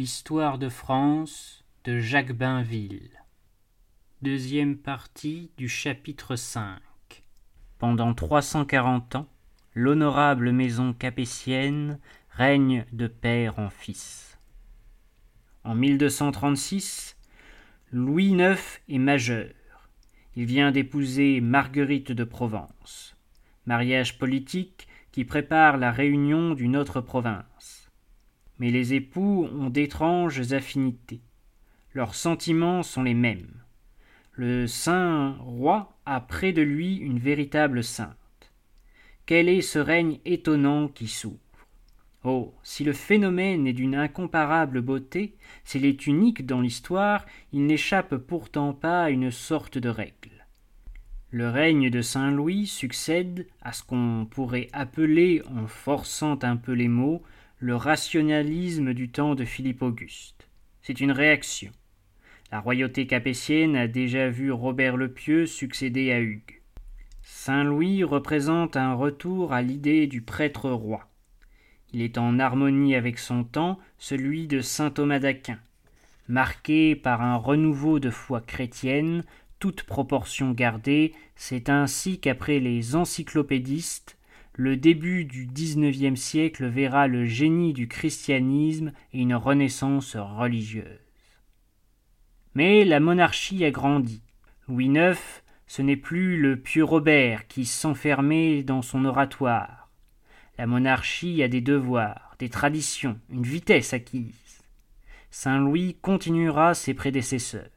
L'histoire de France de Jacques Bainville. Deuxième partie du chapitre 5. Pendant 340 ans, l'honorable maison capétienne règne de père en fils. En 1236, Louis IX est majeur. Il vient d'épouser Marguerite de Provence. Mariage politique qui prépare la réunion d'une autre province. Mais les époux ont d'étranges affinités. Leurs sentiments sont les mêmes. Le saint roi a près de lui une véritable sainte. Quel est ce règne étonnant qui s'ouvre? Oh, si le phénomène est d'une incomparable beauté, s'il est unique dans l'histoire, il n'échappe pourtant pas à une sorte de règle. Le règne de Saint Louis succède à ce qu'on pourrait appeler, en forçant un peu les mots, le rationalisme du temps de Philippe Auguste. C'est une réaction. La royauté capétienne a déjà vu Robert le Pieux succéder à Hugues. Saint Louis représente un retour à l'idée du prêtre roi. Il est en harmonie avec son temps, celui de saint Thomas d'Aquin, marqué par un renouveau de foi chrétienne, toute proportion gardée, c'est ainsi qu'après les encyclopédistes, le début du XIXe siècle verra le génie du christianisme et une renaissance religieuse. Mais la monarchie a grandi. Louis IX, ce n'est plus le pieux Robert qui s'enfermait dans son oratoire. La monarchie a des devoirs, des traditions, une vitesse acquise. Saint Louis continuera ses prédécesseurs.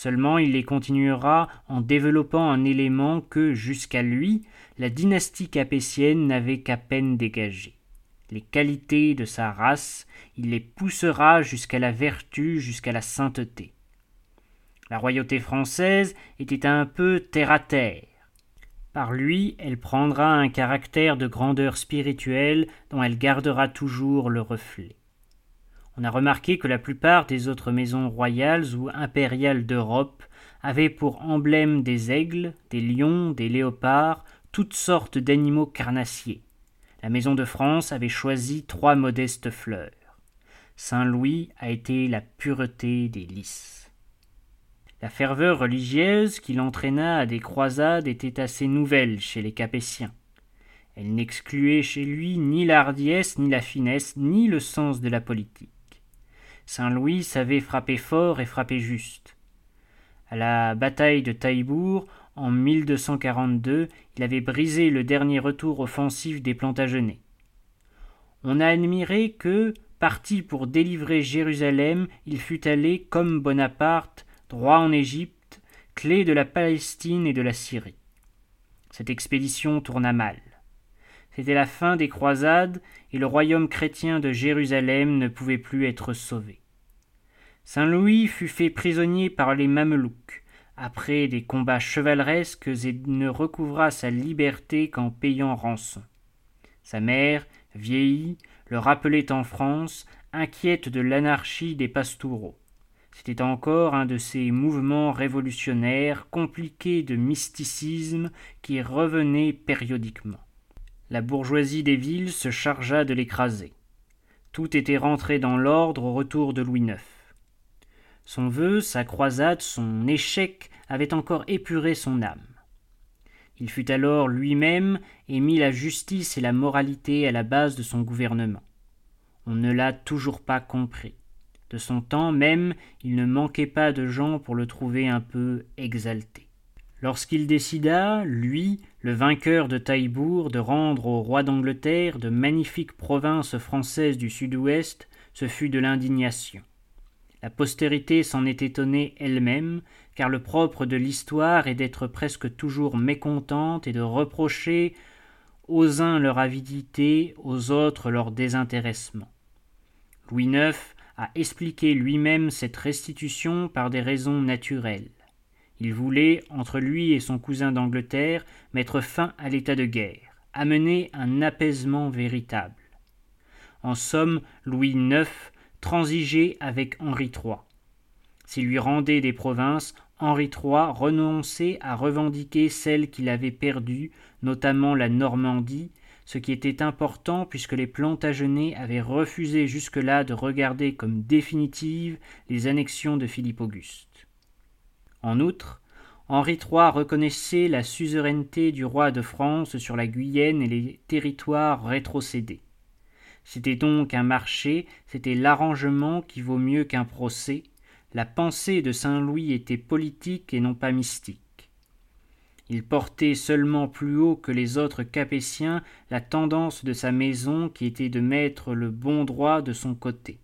Seulement il les continuera en développant un élément que, jusqu'à lui, la dynastie capétienne n'avait qu'à peine dégagé. Les qualités de sa race, il les poussera jusqu'à la vertu, jusqu'à la sainteté. La royauté française était un peu terre à terre. Par lui, elle prendra un caractère de grandeur spirituelle dont elle gardera toujours le reflet. On a remarqué que la plupart des autres maisons royales ou impériales d'Europe avaient pour emblème des aigles, des lions, des léopards, toutes sortes d'animaux carnassiers. La maison de France avait choisi trois modestes fleurs. Saint Louis a été la pureté des lys. La ferveur religieuse qui l'entraîna à des croisades était assez nouvelle chez les Capétiens. Elle n'excluait chez lui ni l'ardiesse, ni la finesse, ni le sens de la politique. Saint Louis savait frapper fort et frapper juste. À la bataille de Taillebourg, en 1242, il avait brisé le dernier retour offensif des Plantagenets. On a admiré que, parti pour délivrer Jérusalem, il fût allé, comme Bonaparte, droit en Égypte, clé de la Palestine et de la Syrie. Cette expédition tourna mal. C'était la fin des croisades et le royaume chrétien de Jérusalem ne pouvait plus être sauvé. Saint Louis fut fait prisonnier par les Mamelouks, après des combats chevaleresques et ne recouvra sa liberté qu'en payant rançon. Sa mère, vieillie, le rappelait en France, inquiète de l'anarchie des pastoureaux. C'était encore un de ces mouvements révolutionnaires compliqués de mysticisme qui revenaient périodiquement. La bourgeoisie des villes se chargea de l'écraser. Tout était rentré dans l'ordre au retour de Louis IX. Son vœu, sa croisade, son échec avaient encore épuré son âme. Il fut alors lui-même et mit la justice et la moralité à la base de son gouvernement. On ne l'a toujours pas compris. De son temps même, il ne manquait pas de gens pour le trouver un peu exalté. Lorsqu'il décida, lui, le vainqueur de Taillebourg, de rendre au roi d'Angleterre de magnifiques provinces françaises du sud-ouest, ce fut de l'indignation. La postérité s'en est étonnée elle-même, car le propre de l'histoire est d'être presque toujours mécontente et de reprocher aux uns leur avidité, aux autres leur désintéressement. Louis IX a expliqué lui-même cette restitution par des raisons naturelles. Il voulait, entre lui et son cousin d'Angleterre, mettre fin à l'état de guerre, amener un apaisement véritable. En somme, Louis IX transigeait avec Henri III. S'il lui rendait des provinces, Henri III renonçait à revendiquer celles qu'il avait perdues, notamment la Normandie, ce qui était important puisque les Plantagenets avaient refusé jusque-là de regarder comme définitives les annexions de Philippe Auguste. En outre, Henri III reconnaissait la suzeraineté du roi de France sur la Guyenne et les territoires rétrocédés. C'était donc un marché, c'était l'arrangement qui vaut mieux qu'un procès. La pensée de Saint Louis était politique et non pas mystique. Il portait seulement plus haut que les autres Capétiens la tendance de sa maison qui était de mettre le bon droit de son côté.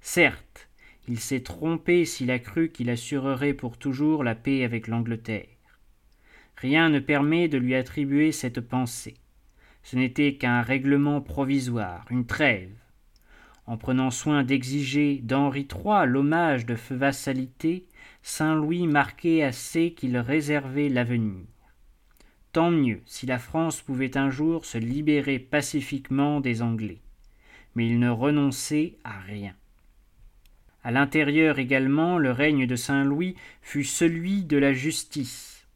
Certes, il s'est trompé s'il a cru qu'il assurerait pour toujours la paix avec l'Angleterre. Rien ne permet de lui attribuer cette pensée. Ce n'était qu'un règlement provisoire, une trêve. En prenant soin d'exiger d'Henri III l'hommage de vassalité, Saint Louis marquait assez qu'il réservait l'avenir. Tant mieux si la France pouvait un jour se libérer pacifiquement des Anglais. Mais il ne renonçait à rien. À l'intérieur également, le règne de Saint Louis fut celui de la justice.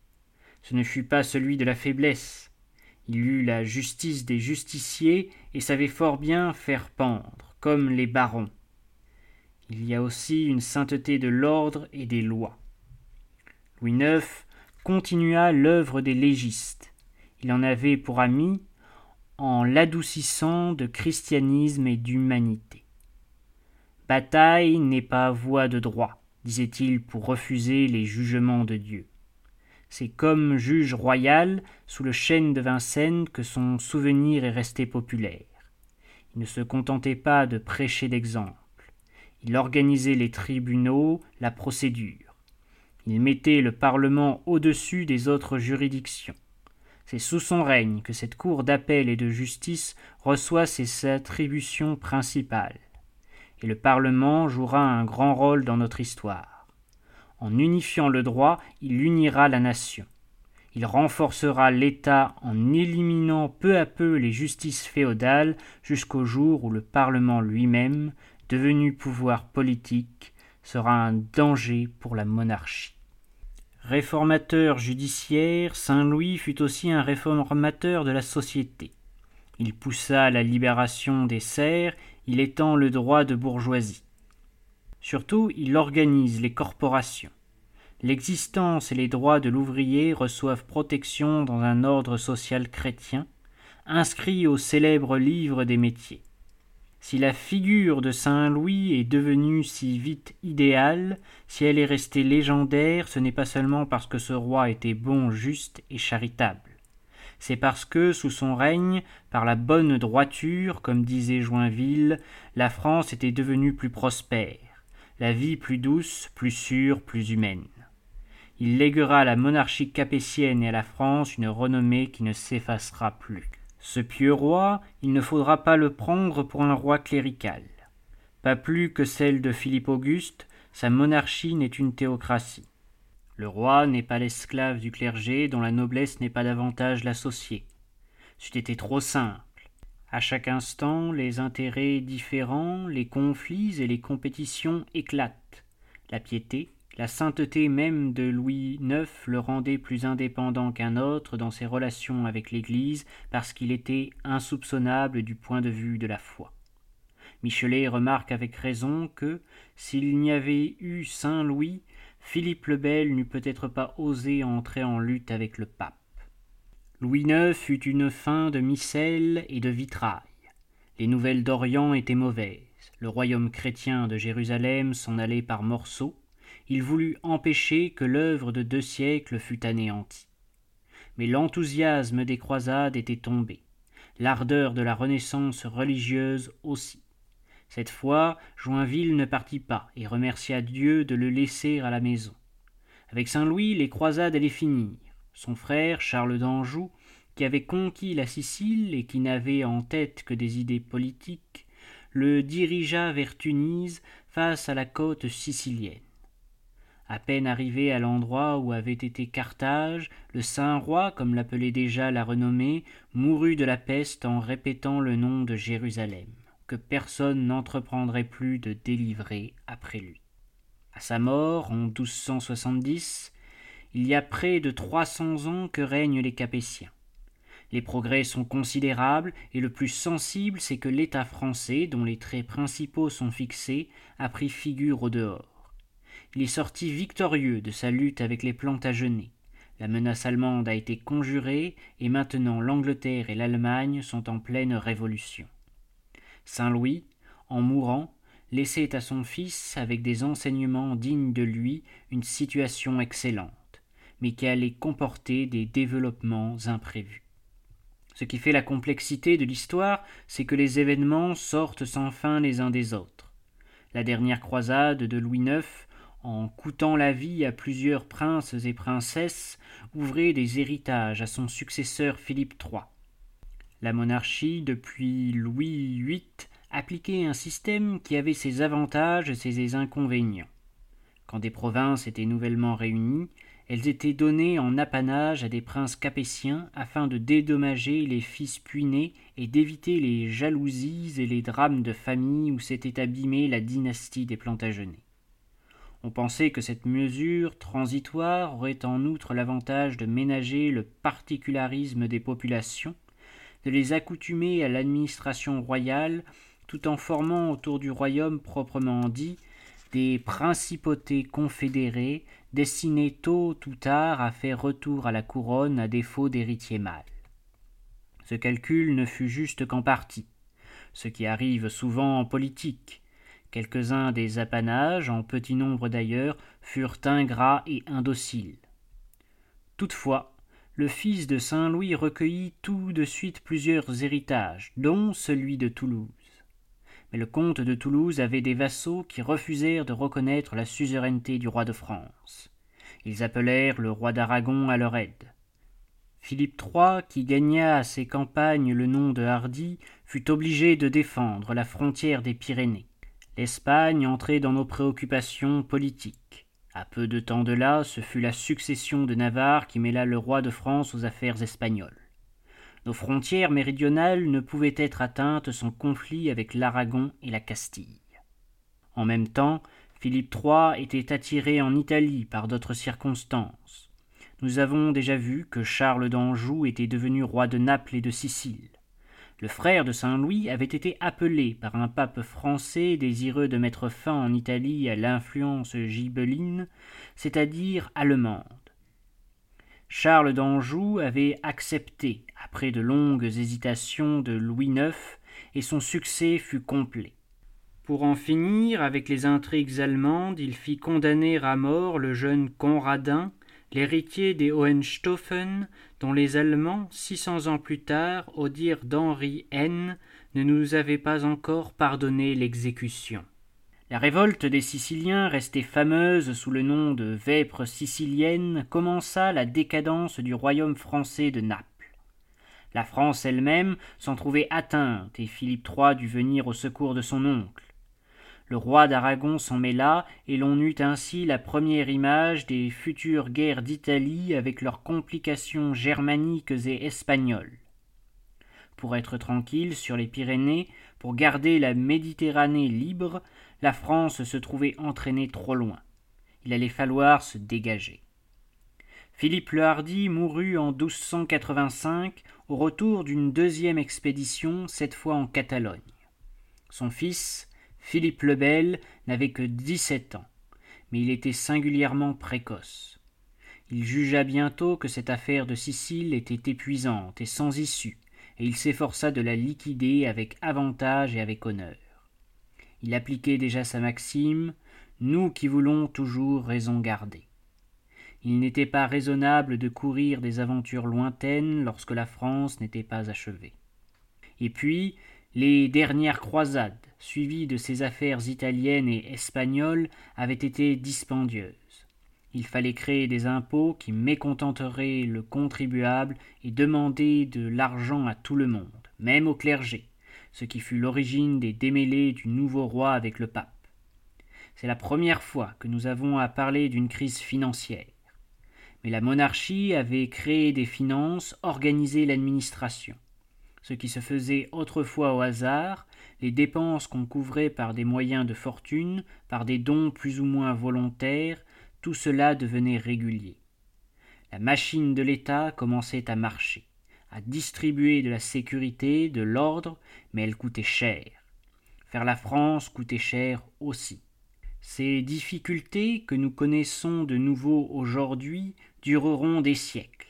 Ce ne fut pas celui de la faiblesse. Il eut la justice des justiciers et savait fort bien faire pendre, comme les barons il y a aussi une sainteté de l'ordre et des lois. Louis IX continua l'œuvre des légistes. Il en avait pour ami en l'adoucissant de christianisme et d'humanité. Bataille n'est pas voie de droit, disait-il pour refuser les jugements de Dieu. C'est comme juge royal sous le chêne de Vincennes que son souvenir est resté populaire. Il ne se contentait pas de prêcher d'exemple. Il organisait les tribunaux, la procédure. Il mettait le Parlement au-dessus des autres juridictions. C'est sous son règne que cette Cour d'appel et de justice reçoit ses attributions principales. Et le Parlement jouera un grand rôle dans notre histoire. En unifiant le droit, il unira la nation. Il renforcera l'État en éliminant peu à peu les justices féodales jusqu'au jour où le Parlement lui-même devenu pouvoir politique, sera un danger pour la monarchie. Réformateur judiciaire, Saint Louis fut aussi un réformateur de la société. Il poussa la libération des serfs, il étend le droit de bourgeoisie. Surtout, il organise les corporations. L'existence et les droits de l'ouvrier reçoivent protection dans un ordre social chrétien, inscrit au célèbre livre des métiers. Si la figure de Saint Louis est devenue si vite idéale, si elle est restée légendaire, ce n'est pas seulement parce que ce roi était bon, juste et charitable. C'est parce que, sous son règne, par la bonne droiture, comme disait Joinville, la France était devenue plus prospère, la vie plus douce, plus sûre, plus humaine. Il léguera à la monarchie capétienne et à la France une renommée qui ne s'effacera plus. Ce pieux roi, il ne faudra pas le prendre pour un roi clérical. Pas plus que celle de Philippe Auguste, sa monarchie n'est une théocratie. Le roi n'est pas l'esclave du clergé dont la noblesse n'est pas davantage l'associée. C'eût été trop simple. À chaque instant, les intérêts différents, les conflits et les compétitions éclatent. La piété, la sainteté même de Louis IX le rendait plus indépendant qu'un autre dans ses relations avec l'Église parce qu'il était insoupçonnable du point de vue de la foi. Michelet remarque avec raison que, s'il n'y avait eu Saint Louis, Philippe le Bel n'eût peut-être pas osé entrer en lutte avec le pape. Louis IX eut une fin de missel et de vitrail. Les nouvelles d'Orient étaient mauvaises. Le royaume chrétien de Jérusalem s'en allait par morceaux il voulut empêcher que l'œuvre de deux siècles fût anéantie. Mais l'enthousiasme des croisades était tombé, l'ardeur de la Renaissance religieuse aussi. Cette fois, Joinville ne partit pas et remercia Dieu de le laisser à la maison. Avec Saint Louis, les croisades allaient finir. Son frère, Charles d'Anjou, qui avait conquis la Sicile et qui n'avait en tête que des idées politiques, le dirigea vers Tunis face à la côte sicilienne. À peine arrivé à l'endroit où avait été Carthage, le saint roi, comme l'appelait déjà la renommée, mourut de la peste en répétant le nom de Jérusalem, que personne n'entreprendrait plus de délivrer après lui. À sa mort, en 1270, il y a près de trois cents ans que règnent les Capétiens. Les progrès sont considérables, et le plus sensible, c'est que l'État français, dont les traits principaux sont fixés, a pris figure au dehors. Il est sorti victorieux de sa lutte avec les Plantagenets. La menace allemande a été conjurée, et maintenant l'Angleterre et l'Allemagne sont en pleine révolution. Saint Louis, en mourant, laissait à son fils, avec des enseignements dignes de lui, une situation excellente, mais qui allait comporter des développements imprévus. Ce qui fait la complexité de l'histoire, c'est que les événements sortent sans fin les uns des autres. La dernière croisade de Louis IX, en coûtant la vie à plusieurs princes et princesses, ouvrait des héritages à son successeur Philippe III. La monarchie, depuis Louis VIII, appliquait un système qui avait ses avantages et ses inconvénients. Quand des provinces étaient nouvellement réunies, elles étaient données en apanage à des princes capétiens afin de dédommager les fils puinés et d'éviter les jalousies et les drames de famille où s'était abîmée la dynastie des Plantagenets. On pensait que cette mesure transitoire aurait en outre l'avantage de ménager le particularisme des populations, de les accoutumer à l'administration royale, tout en formant autour du royaume proprement dit des principautés confédérées destinées tôt ou tard à faire retour à la couronne à défaut d'héritier mâle. Ce calcul ne fut juste qu'en partie, ce qui arrive souvent en politique. Quelques-uns des apanages, en petit nombre d'ailleurs, furent ingrats et indociles. Toutefois, le fils de Saint Louis recueillit tout de suite plusieurs héritages, dont celui de Toulouse mais le comte de Toulouse avait des vassaux qui refusèrent de reconnaître la suzeraineté du roi de France. Ils appelèrent le roi d'Aragon à leur aide. Philippe III, qui gagna à ses campagnes le nom de Hardy, fut obligé de défendre la frontière des Pyrénées. L'Espagne entrait dans nos préoccupations politiques. À peu de temps de là, ce fut la succession de Navarre qui mêla le roi de France aux affaires espagnoles. Nos frontières méridionales ne pouvaient être atteintes sans conflit avec l'Aragon et la Castille. En même temps, Philippe III était attiré en Italie par d'autres circonstances. Nous avons déjà vu que Charles d'Anjou était devenu roi de Naples et de Sicile. Le frère de Saint Louis avait été appelé par un pape français désireux de mettre fin en Italie à l'influence gibeline, c'est-à-dire allemande. Charles d'Anjou avait accepté, après de longues hésitations de Louis IX, et son succès fut complet. Pour en finir avec les intrigues allemandes, il fit condamner à mort le jeune Conradin, l'héritier des Hohenstaufen, dont les Allemands, six cents ans plus tard, au dire d'Henri N., ne nous avaient pas encore pardonné l'exécution. La révolte des Siciliens, restée fameuse sous le nom de Vêpres sicilienne, commença la décadence du royaume français de Naples. La France elle-même s'en trouvait atteinte, et Philippe III dut venir au secours de son oncle. Le roi d'Aragon s'en mêla, et l'on eut ainsi la première image des futures guerres d'Italie avec leurs complications germaniques et espagnoles. Pour être tranquille sur les Pyrénées, pour garder la Méditerranée libre, la France se trouvait entraînée trop loin. Il allait falloir se dégager. Philippe le Hardy mourut en 1285 au retour d'une deuxième expédition, cette fois en Catalogne. Son fils, Philippe le Bel, n'avait que dix-sept ans, mais il était singulièrement précoce. Il jugea bientôt que cette affaire de Sicile était épuisante et sans issue, et il s'efforça de la liquider avec avantage et avec honneur. Il appliquait déjà sa maxime Nous qui voulons toujours raison garder. Il n'était pas raisonnable de courir des aventures lointaines lorsque la France n'était pas achevée. Et puis, les dernières croisades, suivies de ces affaires italiennes et espagnoles, avaient été dispendieuses. Il fallait créer des impôts qui mécontenteraient le contribuable et demander de l'argent à tout le monde, même au clergé ce qui fut l'origine des démêlés du nouveau roi avec le pape. C'est la première fois que nous avons à parler d'une crise financière. Mais la monarchie avait créé des finances, organisé l'administration. Ce qui se faisait autrefois au hasard, les dépenses qu'on couvrait par des moyens de fortune, par des dons plus ou moins volontaires, tout cela devenait régulier. La machine de l'État commençait à marcher à distribuer de la sécurité, de l'ordre, mais elle coûtait cher. Faire la France coûtait cher aussi. Ces difficultés que nous connaissons de nouveau aujourd'hui dureront des siècles.